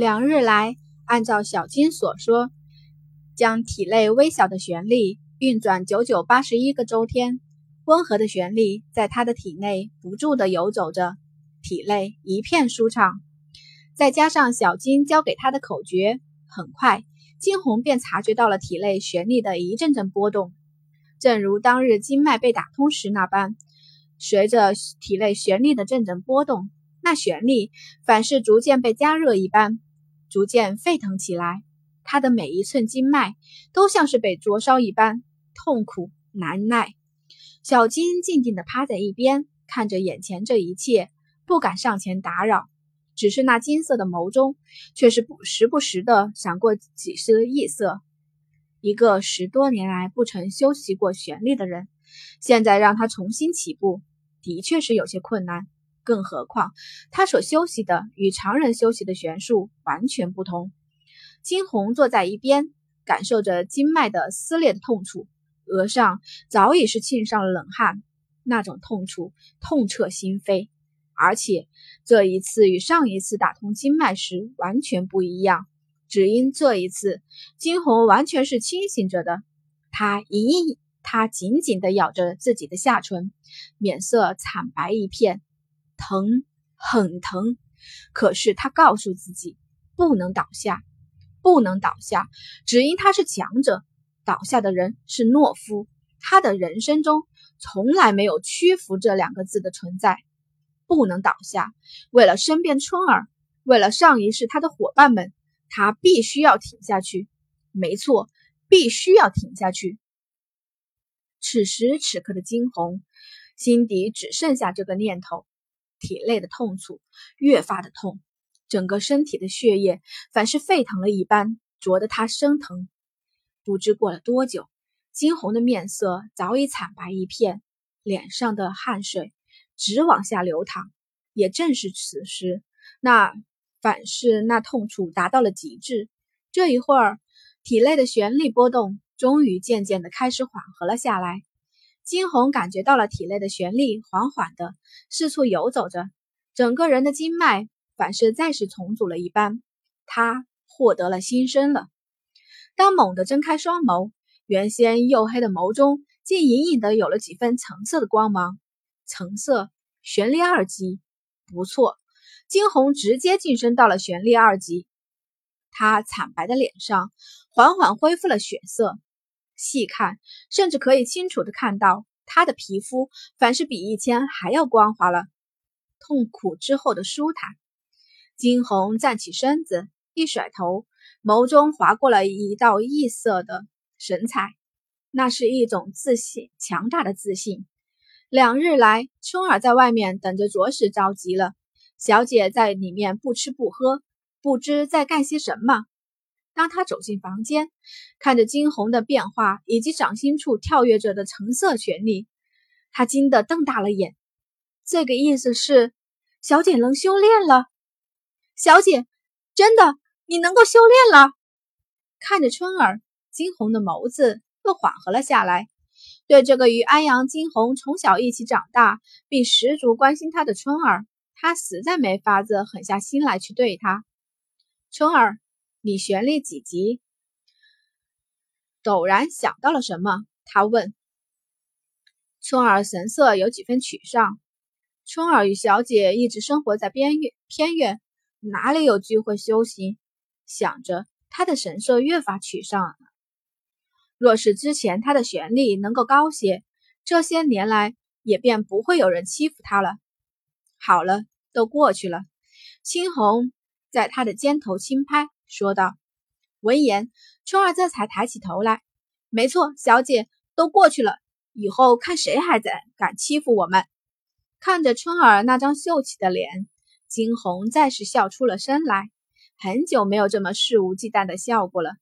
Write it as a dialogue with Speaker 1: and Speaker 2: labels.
Speaker 1: 两日来，按照小金所说，将体内微小的旋律运转九九八十一个周天，温和的旋律在他的体内不住地游走着，体内一片舒畅。再加上小金教给他的口诀，很快金红便察觉到了体内旋律的一阵阵波动，正如当日经脉被打通时那般，随着体内旋律的阵阵波动。那旋律反是逐渐被加热一般，逐渐沸腾起来。他的每一寸经脉都像是被灼烧一般，痛苦难耐。小金静静地趴在一边，看着眼前这一切，不敢上前打扰。只是那金色的眸中，却是不时不时地闪过几丝异色。一个十多年来不曾休息过旋律的人，现在让他重新起步，的确是有些困难。更何况，他所休息的与常人休息的弦数完全不同。金红坐在一边，感受着经脉的撕裂痛楚，额上早已是沁上了冷汗。那种痛楚痛彻心扉，而且这一次与上一次打通经脉时完全不一样。只因这一次，金红完全是清醒着的。他隐隐，他紧紧地咬着自己的下唇，脸色惨白一片。疼，很疼。可是他告诉自己，不能倒下，不能倒下，只因他是强者。倒下的人是懦夫。他的人生中从来没有屈服这两个字的存在。不能倒下，为了身边春儿，为了上一世他的伙伴们，他必须要挺下去。没错，必须要挺下去。此时此刻的惊鸿，心底只剩下这个念头。体内的痛楚越发的痛，整个身体的血液反是沸腾了一般，灼得他生疼。不知过了多久，金红的面色早已惨白一片，脸上的汗水直往下流淌。也正是此时，那反是那痛楚达到了极致。这一会儿，体内的旋律波动终于渐渐的开始缓和了下来。金红感觉到了体内的旋律缓缓的四处游走着，整个人的经脉反是再次重组了一般，他获得了新生了。当猛地睁开双眸，原先黝黑的眸中竟隐隐的有了几分橙色的光芒。橙色旋律二级，不错，金红直接晋升到了旋律二级。他惨白的脸上缓缓恢复了血色。细看，甚至可以清楚的看到他的皮肤，反是比以前还要光滑了。痛苦之后的舒坦。金红站起身子，一甩头，眸中划过了一道异色的神采，那是一种自信，强大的自信。两日来，春儿在外面等着，着实着急了。小姐在里面不吃不喝，不知在干些什么。当他走进房间，看着惊鸿的变化以及掌心处跳跃着的橙色旋律，他惊得瞪大了眼。这个意思是，小姐能修炼了。小姐，真的，你能够修炼了。看着春儿，惊鸿的眸子又缓和了下来。对这个与安阳惊鸿从小一起长大，并十足关心他的春儿，他实在没法子狠下心来去对他。春儿。你旋律几级？陡然想到了什么，他问。春儿神色有几分沮丧。春儿与小姐一直生活在边远偏远，哪里有机会修行？想着，他的神色越发沮丧了。若是之前他的旋律能够高些，这些年来也便不会有人欺负他了。好了，都过去了。青红在他的肩头轻拍。说道。闻言，春儿这才抬起头来。没错，小姐都过去了，以后看谁还在敢欺负我们。看着春儿那张秀气的脸，惊鸿再是笑出了声来。很久没有这么肆无忌惮的笑过了。